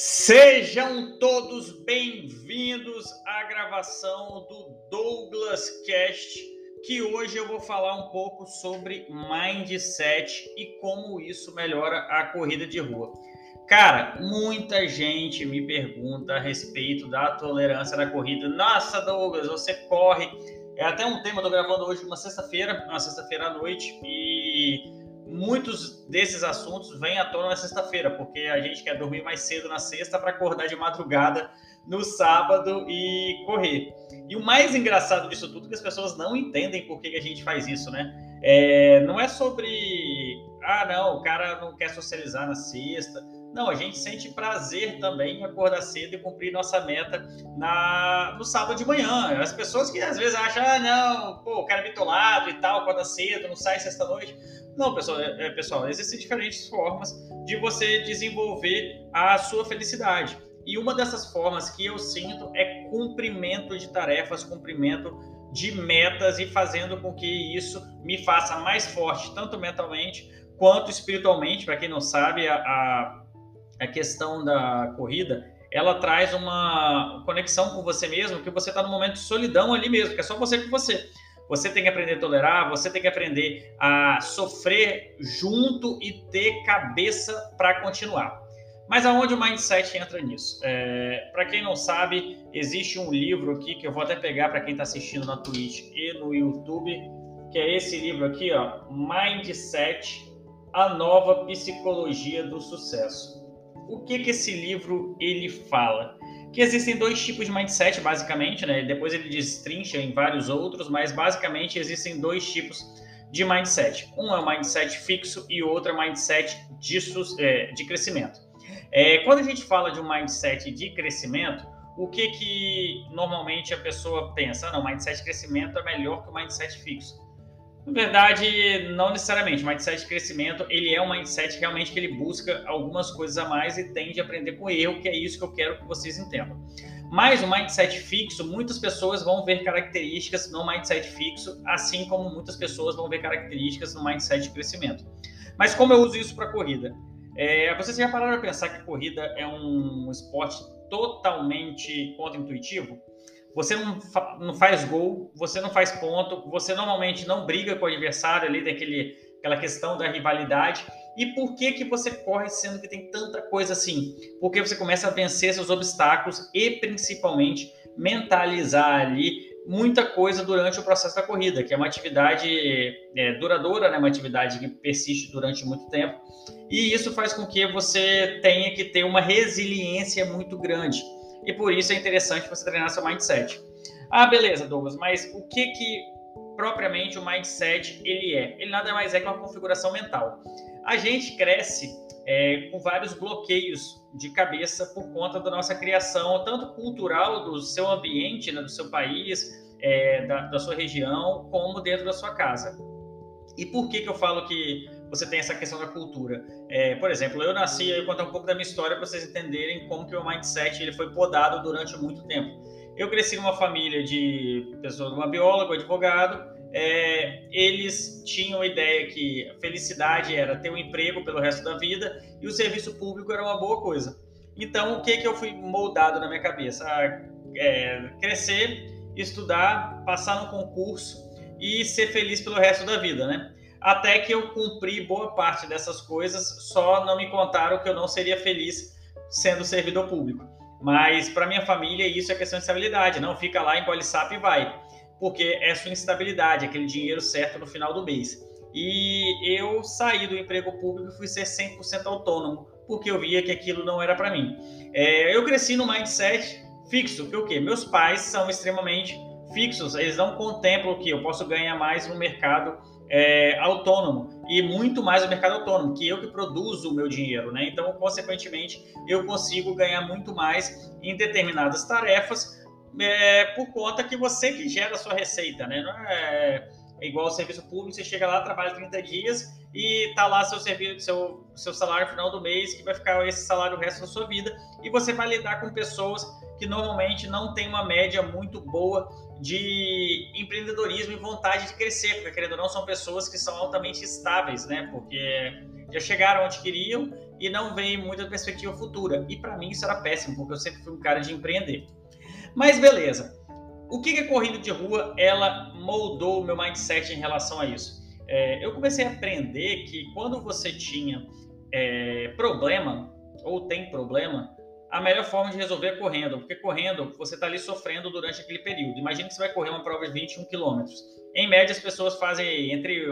Sejam todos bem-vindos à gravação do Douglas Cast, que hoje eu vou falar um pouco sobre mindset e como isso melhora a corrida de rua. Cara, muita gente me pergunta a respeito da tolerância da corrida. Nossa, Douglas, você corre. É até um tema, eu tô gravando hoje uma sexta-feira, uma sexta-feira à noite, e muitos desses assuntos vêm à tona na sexta-feira, porque a gente quer dormir mais cedo na sexta para acordar de madrugada no sábado e correr. E o mais engraçado disso tudo é que as pessoas não entendem por que, a gente faz isso, né? É, não é sobre, ah, não, o cara não quer socializar na sexta. Não, a gente sente prazer também em acordar cedo e cumprir nossa meta na, no sábado de manhã. As pessoas que às vezes acham, ah, não, pô, o cara é bitolado e tal, acorda cedo, não sai sexta-noite. Não, pessoal, é, é, pessoal, existem diferentes formas de você desenvolver a sua felicidade. E uma dessas formas que eu sinto é cumprimento de tarefas, cumprimento de metas e fazendo com que isso me faça mais forte, tanto mentalmente quanto espiritualmente. Para quem não sabe, a, a, a, questão da corrida ela traz uma conexão com você mesmo, que você está no momento de solidão ali mesmo, que é só você com você. Você tem que aprender a tolerar, você tem que aprender a sofrer junto e ter cabeça para continuar. Mas aonde o mindset entra nisso? É, para quem não sabe, existe um livro aqui que eu vou até pegar para quem está assistindo na Twitch e no YouTube, que é esse livro aqui, ó, Mindset: A Nova Psicologia do Sucesso. O que que esse livro ele fala? que existem dois tipos de mindset, basicamente, né? Depois ele destrincha em vários outros, mas basicamente existem dois tipos de mindset. Um é o mindset fixo e outro é o mindset de, é, de crescimento. É, quando a gente fala de um mindset de crescimento, o que que normalmente a pessoa pensa? Ah, não, mindset de crescimento é melhor que o mindset fixo. Na verdade, não necessariamente. O mindset de crescimento, ele é um mindset realmente que ele busca algumas coisas a mais e tende a aprender com erro, que é isso que eu quero que vocês entendam. Mas o mindset fixo, muitas pessoas vão ver características no mindset fixo, assim como muitas pessoas vão ver características no mindset de crescimento. Mas como eu uso isso para corrida? É, vocês já pararam a pensar que corrida é um esporte totalmente contra-intuitivo? Você não, fa não faz gol, você não faz ponto, você normalmente não briga com o adversário ali, daquele, aquela questão da rivalidade. E por que que você corre sendo que tem tanta coisa assim? Porque você começa a vencer seus obstáculos e principalmente mentalizar ali muita coisa durante o processo da corrida, que é uma atividade é, duradoura, né? uma atividade que persiste durante muito tempo. E isso faz com que você tenha que ter uma resiliência muito grande e por isso é interessante você treinar seu mindset. Ah, beleza, Douglas, mas o que que propriamente o mindset ele é? Ele nada mais é que uma configuração mental. A gente cresce é, com vários bloqueios de cabeça por conta da nossa criação, tanto cultural do seu ambiente, né, do seu país, é, da, da sua região, como dentro da sua casa. E por que que eu falo que você tem essa questão da cultura. É, por exemplo, eu nasci, eu contar um pouco da minha história para vocês entenderem como que o mindset ele foi podado durante muito tempo. Eu cresci numa família de pessoas, uma bióloga, advogado. É, eles tinham a ideia que a felicidade era ter um emprego pelo resto da vida e o serviço público era uma boa coisa. Então, o que que eu fui moldado na minha cabeça? A, é, crescer, estudar, passar no concurso e ser feliz pelo resto da vida, né? Até que eu cumpri boa parte dessas coisas, só não me contaram que eu não seria feliz sendo servidor público. Mas para minha família isso é questão de estabilidade, não fica lá, engole sapo e vai, porque é sua instabilidade, aquele dinheiro certo no final do mês. E eu saí do emprego público e fui ser 100% autônomo, porque eu via que aquilo não era para mim. É, eu cresci no mindset fixo, que o quê? Meus pais são extremamente fixos, eles não contemplam que eu posso ganhar mais no mercado é, autônomo e muito mais o mercado autônomo, que eu que produzo o meu dinheiro, né? Então, consequentemente, eu consigo ganhar muito mais em determinadas tarefas é, por conta que você que gera a sua receita, né? Não é, é igual ao serviço público, você chega lá, trabalha 30 dias e tá lá seu serviço, seu, seu salário no final do mês, que vai ficar esse salário o resto da sua vida, e você vai lidar com pessoas que normalmente não têm uma média muito boa de empreendedorismo e vontade de crescer, porque querendo ou não, são pessoas que são altamente estáveis, né? Porque já chegaram onde queriam e não vê muita perspectiva futura. E para mim isso era péssimo, porque eu sempre fui um cara de empreender. Mas beleza. O que, que a corrida de rua ela moldou o meu mindset em relação a isso? É, eu comecei a aprender que quando você tinha é, problema ou tem problema, a melhor forma de resolver é correndo, porque correndo você está ali sofrendo durante aquele período. Imagina que você vai correr uma prova de 21 quilômetros. Em média, as pessoas fazem entre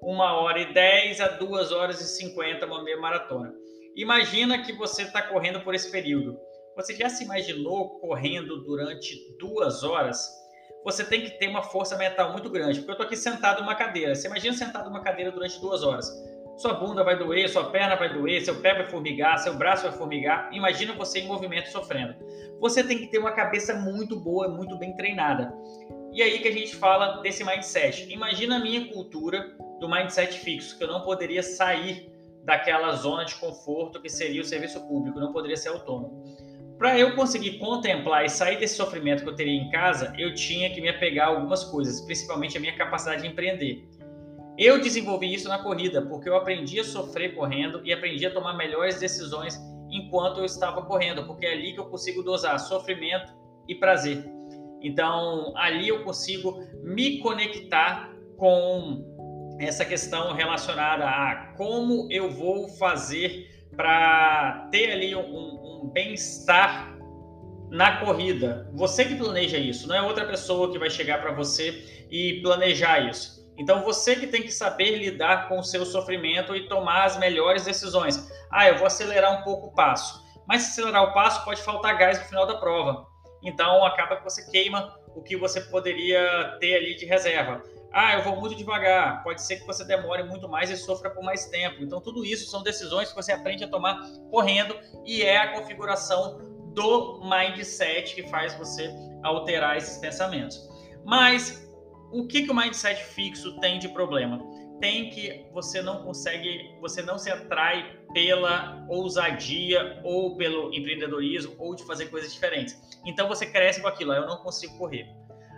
uma hora e 10 a duas horas e 50 uma meia maratona. Imagina que você está correndo por esse período. Você já se imaginou correndo durante duas horas? Você tem que ter uma força mental muito grande, porque eu estou aqui sentado numa cadeira. Você imagina sentado numa cadeira durante duas horas. Sua bunda vai doer, sua perna vai doer, seu pé vai formigar, seu braço vai formigar. Imagina você em movimento sofrendo. Você tem que ter uma cabeça muito boa, muito bem treinada. E aí que a gente fala desse mindset. Imagina a minha cultura do mindset fixo, que eu não poderia sair daquela zona de conforto que seria o serviço público, não poderia ser autônomo. Para eu conseguir contemplar e sair desse sofrimento que eu teria em casa, eu tinha que me apegar a algumas coisas, principalmente a minha capacidade de empreender. Eu desenvolvi isso na corrida, porque eu aprendi a sofrer correndo e aprendi a tomar melhores decisões enquanto eu estava correndo, porque é ali que eu consigo dosar sofrimento e prazer. Então, ali eu consigo me conectar com essa questão relacionada a como eu vou fazer para ter ali um, um bem-estar na corrida. Você que planeja isso, não é outra pessoa que vai chegar para você e planejar isso. Então você que tem que saber lidar com o seu sofrimento e tomar as melhores decisões. Ah, eu vou acelerar um pouco o passo. Mas se acelerar o passo, pode faltar gás no final da prova. Então acaba que você queima o que você poderia ter ali de reserva. Ah, eu vou muito devagar. Pode ser que você demore muito mais e sofra por mais tempo. Então tudo isso são decisões que você aprende a tomar correndo e é a configuração do mindset que faz você alterar esses pensamentos. Mas o que, que o mindset fixo tem de problema? Tem que você não consegue, você não se atrai pela ousadia ou pelo empreendedorismo ou de fazer coisas diferentes. Então você cresce com aquilo, ah, eu não consigo correr.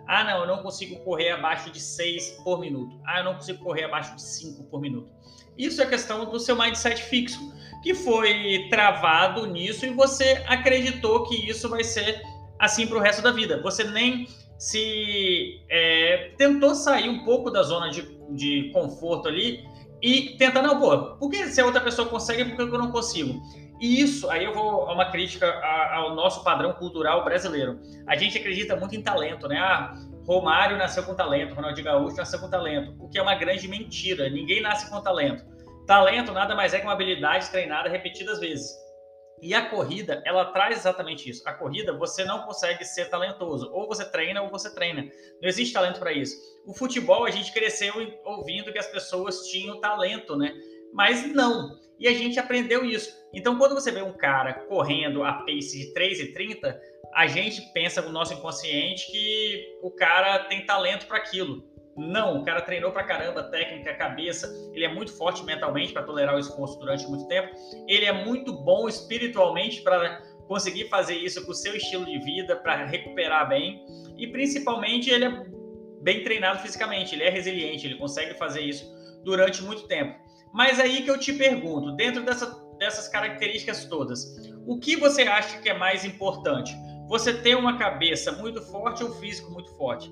Ah, não, eu não consigo correr abaixo de 6 por minuto. Ah, eu não consigo correr abaixo de 5 por minuto. Isso é questão do seu mindset fixo, que foi travado nisso e você acreditou que isso vai ser assim para o resto da vida. Você nem se é, tentou sair um pouco da zona de, de conforto ali e tentar, não, pô, por que se a outra pessoa consegue, por que eu não consigo? E isso, aí eu vou a uma crítica ao nosso padrão cultural brasileiro. A gente acredita muito em talento, né? Ah, Romário nasceu com talento, Ronaldinho Gaúcho nasceu com talento, o que é uma grande mentira. Ninguém nasce com talento. Talento nada mais é que uma habilidade treinada repetidas vezes. E a corrida, ela traz exatamente isso. A corrida, você não consegue ser talentoso. Ou você treina ou você treina. Não existe talento para isso. O futebol, a gente cresceu ouvindo que as pessoas tinham talento, né? Mas não. E a gente aprendeu isso. Então, quando você vê um cara correndo a pace de 3,30, a gente pensa no nosso inconsciente que o cara tem talento para aquilo. Não, o cara treinou pra caramba, técnica, cabeça, ele é muito forte mentalmente para tolerar o esforço durante muito tempo. Ele é muito bom espiritualmente para conseguir fazer isso com o seu estilo de vida, para recuperar bem. E principalmente ele é bem treinado fisicamente, ele é resiliente, ele consegue fazer isso durante muito tempo. Mas aí que eu te pergunto, dentro dessa, dessas características todas, o que você acha que é mais importante? Você ter uma cabeça muito forte ou físico muito forte?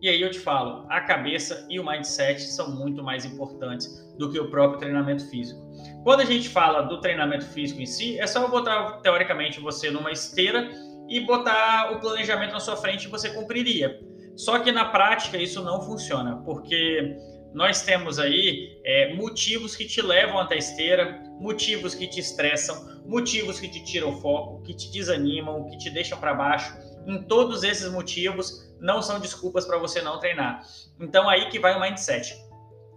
E aí eu te falo, a cabeça e o mindset são muito mais importantes do que o próprio treinamento físico. Quando a gente fala do treinamento físico em si, é só botar teoricamente você numa esteira e botar o planejamento na sua frente e você cumpriria. Só que na prática isso não funciona, porque nós temos aí é, motivos que te levam até a esteira, motivos que te estressam, motivos que te tiram o foco, que te desanimam, que te deixam para baixo. Em todos esses motivos, não são desculpas para você não treinar. Então aí que vai o mindset.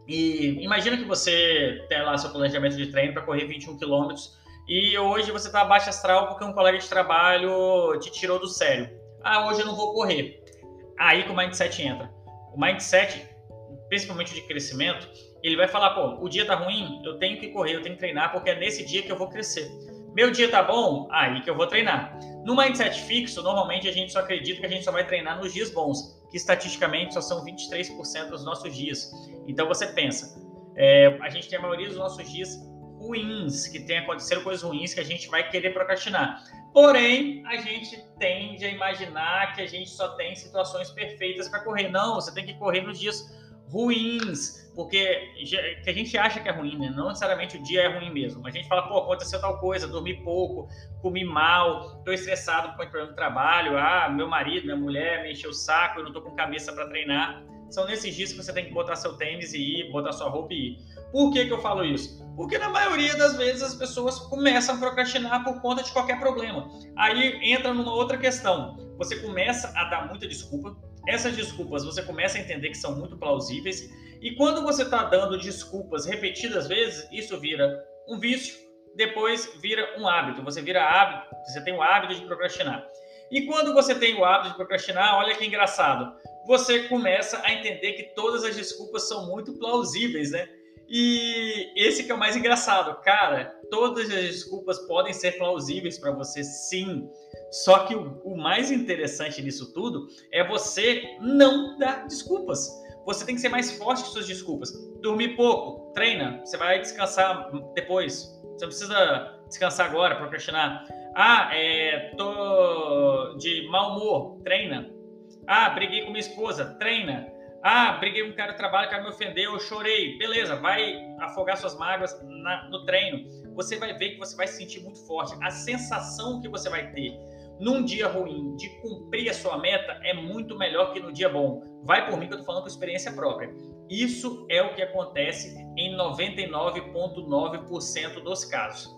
E imagina que você tem lá seu planejamento de treino para correr 21 quilômetros e hoje você está abaixo astral porque um colega de trabalho te tirou do sério. Ah, hoje eu não vou correr. Aí que o mindset entra. O mindset, principalmente de crescimento, ele vai falar, pô, o dia tá ruim, eu tenho que correr, eu tenho que treinar porque é nesse dia que eu vou crescer. Meu dia tá bom? Aí que eu vou treinar. No mindset fixo, normalmente a gente só acredita que a gente só vai treinar nos dias bons, que estatisticamente só são 23% dos nossos dias. Então você pensa, é, a gente tem a maioria dos nossos dias ruins, que tem acontecido coisas ruins que a gente vai querer procrastinar. Porém, a gente tende a imaginar que a gente só tem situações perfeitas para correr. Não, você tem que correr nos dias ruins, porque que a gente acha que é ruim, né? Não necessariamente o dia é ruim mesmo. A gente fala, pô, aconteceu tal coisa, dormi pouco, comi mal, tô estressado com o problema do trabalho, ah, meu marido, minha mulher me encheu o saco, eu não tô com cabeça para treinar. São nesses dias que você tem que botar seu tênis e ir, botar sua roupa e ir. Por que, que eu falo isso? Porque na maioria das vezes as pessoas começam a procrastinar por conta de qualquer problema. Aí entra numa outra questão. Você começa a dar muita desculpa, essas desculpas você começa a entender que são muito plausíveis, e quando você está dando desculpas repetidas vezes, isso vira um vício, depois vira um hábito. Você vira hábito, você tem o hábito de procrastinar. E quando você tem o hábito de procrastinar, olha que engraçado, você começa a entender que todas as desculpas são muito plausíveis, né? E esse que é o mais engraçado, cara, todas as desculpas podem ser plausíveis para você, sim. Só que o, o, mais interessante nisso tudo é você não dar desculpas. Você tem que ser mais forte que suas desculpas. Dormir pouco, treina, você vai descansar depois. Você não precisa descansar agora, procrastinar. Ah, é, tô de mau humor, treina. Ah, briguei com minha esposa, treina. Ah, briguei com um cara do trabalho, o cara me ofendeu, eu chorei. Beleza, vai afogar suas mágoas na, no treino. Você vai ver que você vai se sentir muito forte. A sensação que você vai ter num dia ruim de cumprir a sua meta é muito melhor que no dia bom. Vai por mim que eu tô falando com experiência própria. Isso é o que acontece em 99,9% dos casos.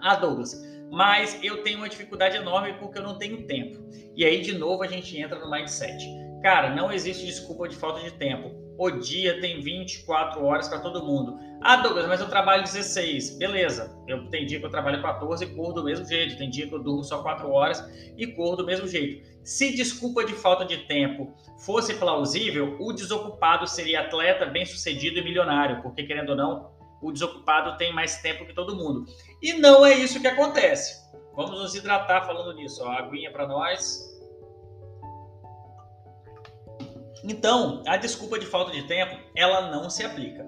Ah, Douglas, mas eu tenho uma dificuldade enorme porque eu não tenho tempo. E aí, de novo, a gente entra no mindset. Cara, não existe desculpa de falta de tempo. O dia tem 24 horas para todo mundo. Ah, Douglas, mas eu trabalho 16. Beleza. Eu tem dia que eu trabalho 14 e corro do mesmo jeito. Tem dia que eu durmo só 4 horas e corro do mesmo jeito. Se desculpa de falta de tempo fosse plausível, o desocupado seria atleta, bem-sucedido e milionário, porque querendo ou não, o desocupado tem mais tempo que todo mundo. E não é isso que acontece. Vamos nos hidratar falando nisso. Ó, aguinha para nós. Então, a desculpa de falta de tempo, ela não se aplica.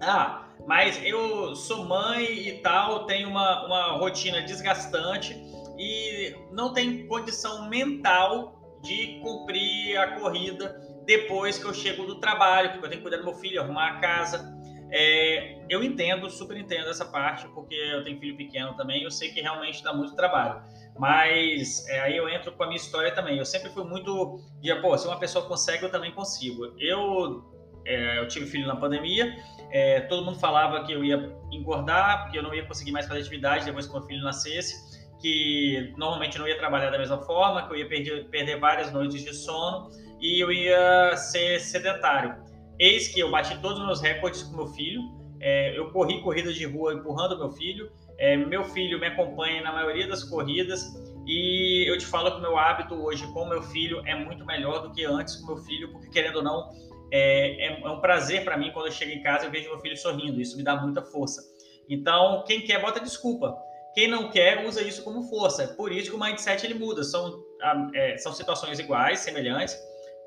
Ah, mas eu sou mãe e tal, tenho uma, uma rotina desgastante e não tenho condição mental de cumprir a corrida depois que eu chego do trabalho, porque eu tenho que cuidar do meu filho, arrumar a casa. É, eu entendo, super entendo essa parte, porque eu tenho filho pequeno também, eu sei que realmente dá muito trabalho. Mas é, aí eu entro com a minha história também. Eu sempre fui muito de, pô, se uma pessoa consegue, eu também consigo. Eu, é, eu tive filho na pandemia, é, todo mundo falava que eu ia engordar, porque eu não ia conseguir mais fazer atividade depois que meu filho nascesse, que normalmente eu não ia trabalhar da mesma forma, que eu ia perder, perder várias noites de sono e eu ia ser sedentário. Eis que eu bati todos os meus recordes com meu filho. É, eu corri corridas de rua empurrando meu filho. É, meu filho me acompanha na maioria das corridas e eu te falo que o meu hábito hoje com meu filho é muito melhor do que antes com meu filho, porque querendo ou não, é, é, é um prazer para mim quando eu chego em casa e vejo meu filho sorrindo. Isso me dá muita força. Então, quem quer, bota desculpa. Quem não quer, usa isso como força. Por isso que o mindset ele muda. São, é, são situações iguais, semelhantes,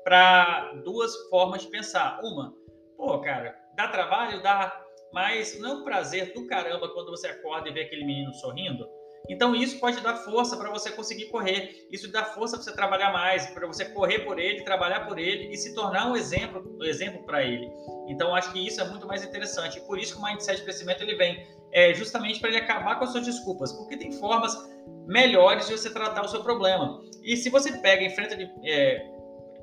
para duas formas de pensar. Uma, pô, cara, dá trabalho? Dá. Mas não é um prazer do caramba quando você acorda e vê aquele menino sorrindo? Então isso pode dar força para você conseguir correr. Isso dá força para você trabalhar mais, para você correr por ele, trabalhar por ele e se tornar um exemplo, um exemplo para ele. Então acho que isso é muito mais interessante. E por isso que o mindset de crescimento ele vem é justamente para ele acabar com as suas desculpas, porque tem formas melhores de você tratar o seu problema. E se você pega em frente de, é,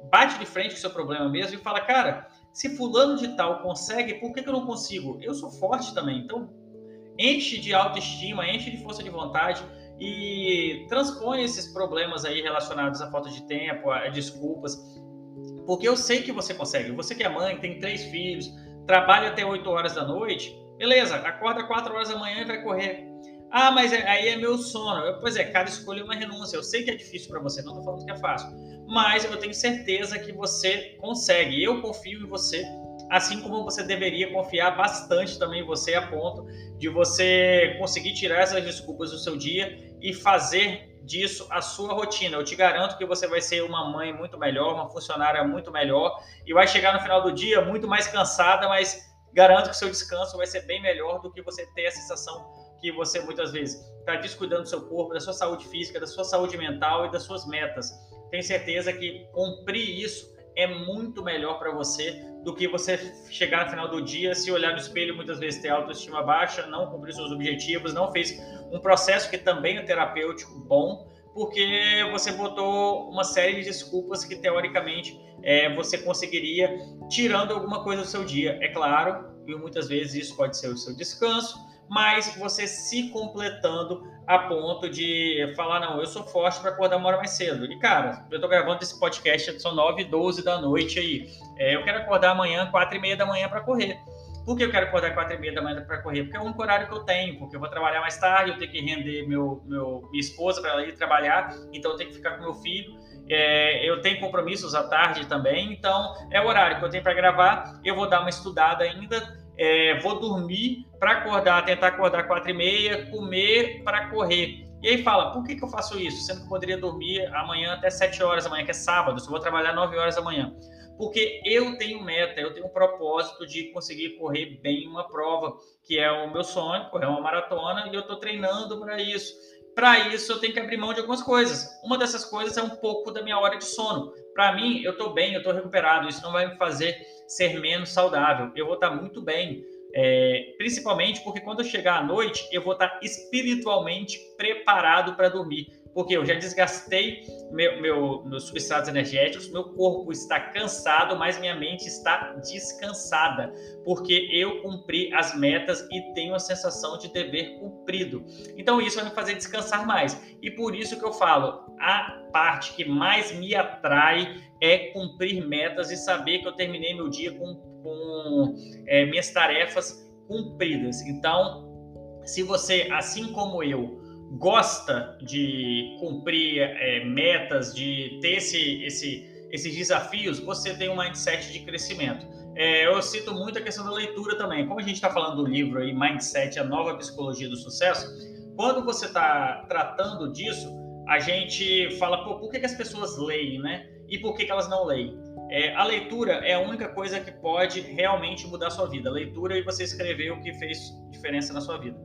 bate de frente com o seu problema mesmo e fala, cara, se fulano de tal consegue, por que, que eu não consigo? Eu sou forte também, então enche de autoestima, enche de força de vontade e transpõe esses problemas aí relacionados à falta de tempo, a desculpas, porque eu sei que você consegue. Você que é mãe, tem três filhos, trabalha até 8 horas da noite, beleza, acorda 4 horas da manhã e vai correr. Ah, mas é, aí é meu sono. Eu, pois é, cada escolha é uma renúncia. Eu sei que é difícil para você, não estou falando que é fácil mas eu tenho certeza que você consegue. Eu confio em você, assim como você deveria confiar bastante também em você, a ponto de você conseguir tirar essas desculpas do seu dia e fazer disso a sua rotina. Eu te garanto que você vai ser uma mãe muito melhor, uma funcionária muito melhor e vai chegar no final do dia muito mais cansada, mas garanto que seu descanso vai ser bem melhor do que você ter a sensação que você muitas vezes está descuidando do seu corpo, da sua saúde física, da sua saúde mental e das suas metas. Tenho certeza que cumprir isso é muito melhor para você do que você chegar no final do dia, se olhar no espelho, muitas vezes ter autoestima baixa, não cumprir seus objetivos, não fez um processo que também é terapêutico bom, porque você botou uma série de desculpas que teoricamente é, você conseguiria tirando alguma coisa do seu dia. É claro, e muitas vezes isso pode ser o seu descanso, mas você se completando a ponto de falar, não, eu sou forte para acordar uma hora mais cedo. E, cara, eu tô gravando esse podcast, são 9 e 12 da noite aí. É, eu quero acordar amanhã, 4 e meia da manhã para correr. Por que eu quero acordar 4 e meia da manhã para correr? Porque é o único horário que eu tenho, porque eu vou trabalhar mais tarde, eu tenho que render meu, meu, minha esposa para ela ir trabalhar, então eu tenho que ficar com meu filho. É, eu tenho compromissos à tarde também, então é o horário que eu tenho para gravar. Eu vou dar uma estudada ainda é, vou dormir para acordar, tentar acordar quatro e meia, comer para correr. E aí fala, por que, que eu faço isso? Sendo que poderia dormir amanhã até 7 horas da manhã, que é sábado, se eu vou trabalhar 9 horas da manhã. Porque eu tenho meta, eu tenho um propósito de conseguir correr bem uma prova, que é o meu sonho, correr uma maratona, e eu estou treinando para isso. Para isso, eu tenho que abrir mão de algumas coisas. Uma dessas coisas é um pouco da minha hora de sono. Para mim, eu estou bem, eu estou recuperado. Isso não vai me fazer ser menos saudável. Eu vou estar muito bem. É, principalmente porque quando eu chegar à noite, eu vou estar espiritualmente preparado para dormir porque eu já desgastei meu, meu, meus substratos energéticos, meu corpo está cansado, mas minha mente está descansada, porque eu cumpri as metas e tenho a sensação de dever cumprido. Então isso vai me fazer descansar mais. E por isso que eu falo, a parte que mais me atrai é cumprir metas e saber que eu terminei meu dia com, com é, minhas tarefas cumpridas. Então, se você, assim como eu, gosta de cumprir é, metas, de ter esse, esse, esses desafios, você tem um mindset de crescimento. É, eu cito muito a questão da leitura também. Como a gente está falando do livro aí, Mindset, a nova psicologia do sucesso, quando você está tratando disso, a gente fala, pô, por que, que, as pessoas leem, né? E por que, que elas não leem? É, a leitura é a única coisa que pode realmente mudar a sua vida. A leitura e você escrever o que fez diferença na sua vida.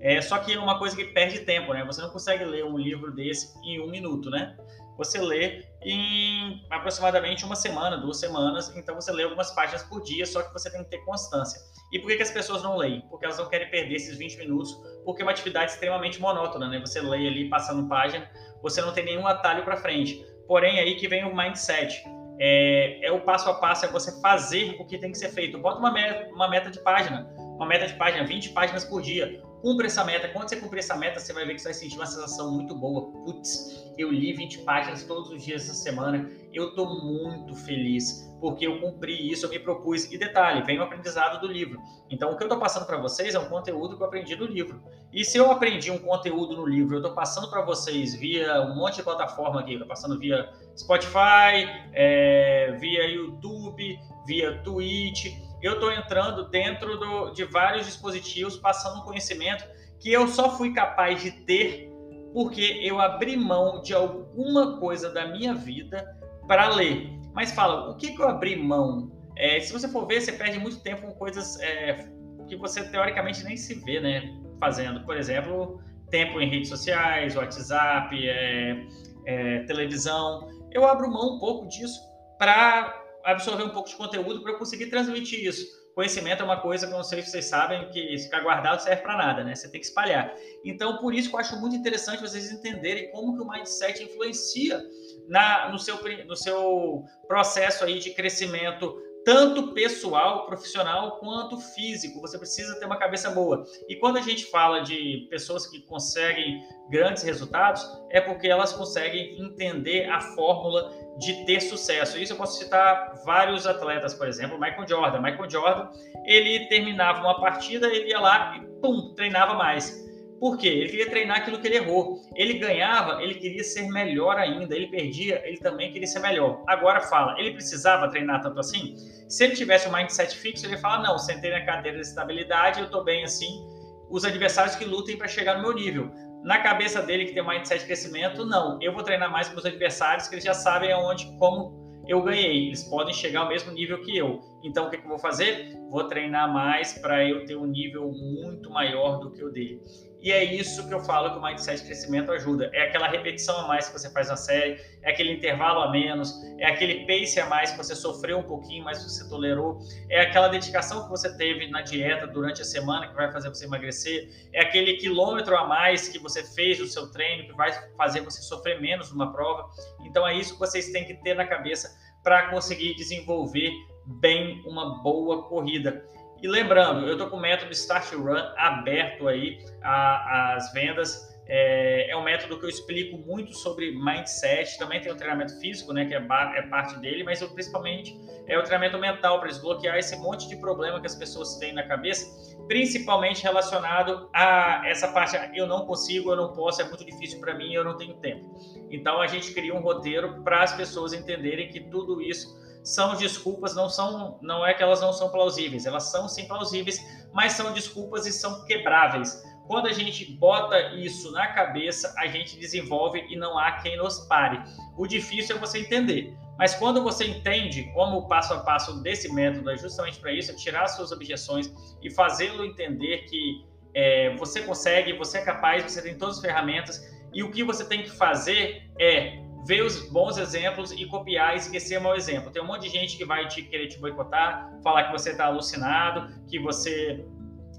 É, só que é uma coisa que perde tempo, né? Você não consegue ler um livro desse em um minuto, né? Você lê em aproximadamente uma semana, duas semanas, então você lê algumas páginas por dia, só que você tem que ter constância. E por que, que as pessoas não leem? Porque elas não querem perder esses 20 minutos, porque é uma atividade extremamente monótona, né? Você lê ali passando página, você não tem nenhum atalho para frente. Porém, aí que vem o mindset. É, é, o passo a passo, é você fazer o que tem que ser feito. Bota uma meta, uma meta de página, uma meta de página, 20 páginas por dia cumpra essa meta. Quando você cumprir essa meta, você vai ver que você vai sentir uma sensação muito boa. Putz, eu li 20 páginas todos os dias essa semana. Eu estou muito feliz porque eu cumpri isso, eu me propus. E detalhe, vem o aprendizado do livro. Então, o que eu estou passando para vocês é um conteúdo que eu aprendi no livro. E se eu aprendi um conteúdo no livro, eu estou passando para vocês via um monte de plataforma aqui, estou passando via Spotify, é, via YouTube, via Twitch eu estou entrando dentro do, de vários dispositivos, passando um conhecimento que eu só fui capaz de ter porque eu abri mão de alguma coisa da minha vida para ler. Mas fala, o que, que eu abri mão? É, se você for ver, você perde muito tempo com coisas é, que você teoricamente nem se vê né, fazendo. Por exemplo, tempo em redes sociais, WhatsApp, é, é televisão. Eu abro mão um pouco disso para absorver um pouco de conteúdo para eu conseguir transmitir isso. Conhecimento é uma coisa que eu não sei se vocês sabem que ficar guardado serve para nada, né? Você tem que espalhar. Então, por isso que eu acho muito interessante vocês entenderem como que o mindset influencia na, no, seu, no seu processo aí de crescimento tanto pessoal, profissional, quanto físico. Você precisa ter uma cabeça boa. E quando a gente fala de pessoas que conseguem grandes resultados, é porque elas conseguem entender a fórmula de ter sucesso. Isso eu posso citar vários atletas, por exemplo, Michael Jordan. Michael Jordan, ele terminava uma partida, ele ia lá e pum, treinava mais. Por quê? Ele queria treinar aquilo que ele errou. Ele ganhava, ele queria ser melhor ainda. Ele perdia, ele também queria ser melhor. Agora fala, ele precisava treinar tanto assim? Se ele tivesse um mindset fixo, ele fala: não, sentei na cadeira de estabilidade, eu estou bem assim. Os adversários que lutem para chegar no meu nível. Na cabeça dele, que tem um mindset de crescimento, não. Eu vou treinar mais com os adversários, que eles já sabem aonde, como eu ganhei. Eles podem chegar ao mesmo nível que eu. Então, o que, que eu vou fazer? Vou treinar mais para eu ter um nível muito maior do que o dele. E é isso que eu falo que o Mindset de Crescimento ajuda. É aquela repetição a mais que você faz na série, é aquele intervalo a menos, é aquele pace a mais que você sofreu um pouquinho, mas você tolerou, é aquela dedicação que você teve na dieta durante a semana que vai fazer você emagrecer, é aquele quilômetro a mais que você fez no seu treino que vai fazer você sofrer menos numa prova. Então é isso que vocês têm que ter na cabeça para conseguir desenvolver bem uma boa corrida. E lembrando, eu estou com o método Start Run aberto aí às vendas. É, é, um método que eu explico muito sobre mindset. Também tem o treinamento físico, né, que é, é parte dele, mas eu, principalmente é o treinamento mental para desbloquear esse monte de problema que as pessoas têm na cabeça, principalmente relacionado a essa parte. Eu não consigo, eu não posso, é muito difícil para mim, eu não tenho tempo. Então a gente cria um roteiro para as pessoas entenderem que tudo isso são desculpas, não são, não é que elas não são plausíveis, elas são sim plausíveis, mas são desculpas e são quebráveis. Quando a gente bota isso na cabeça, a gente desenvolve e não há quem nos pare. O difícil é você entender. Mas quando você entende como o passo a passo desse método é justamente para isso, é tirar suas objeções e fazê-lo entender que é, você consegue, você é capaz, você tem todas as ferramentas e o que você tem que fazer é ver os bons exemplos e copiar e esquecer mau exemplo. Tem um monte de gente que vai te querer te boicotar, falar que você está alucinado, que você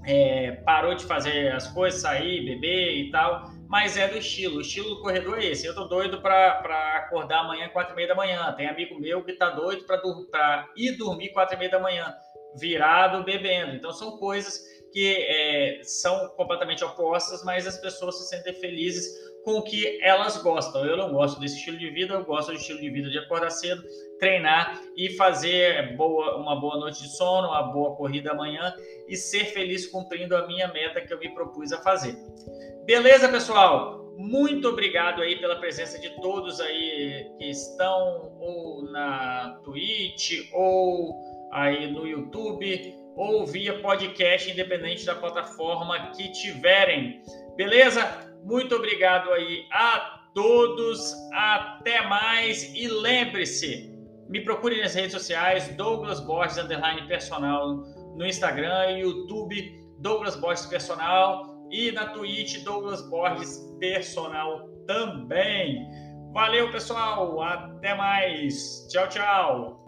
é, parou de fazer as coisas, sair, beber e tal, mas é do estilo. O estilo do corredor é esse. Eu tô doido para acordar amanhã, quatro e meia da manhã. Tem amigo meu que tá doido para ir dormir quatro e meia da manhã, virado, bebendo. Então são coisas que é, são completamente opostas, mas as pessoas se sentem felizes com o que elas gostam. Eu não gosto desse estilo de vida, eu gosto do estilo de vida de acordar cedo, treinar e fazer boa, uma boa noite de sono, uma boa corrida amanhã e ser feliz cumprindo a minha meta que eu me propus a fazer. Beleza, pessoal? Muito obrigado aí pela presença de todos aí que estão ou na Twitch ou aí no YouTube ou via podcast, independente da plataforma que tiverem. Beleza? Muito obrigado aí a todos. Até mais e lembre-se, me procure nas redes sociais Douglas Borges underline personal no Instagram e YouTube Douglas Borges personal e na Twitch Douglas Borges personal também. Valeu, pessoal. Até mais. Tchau, tchau.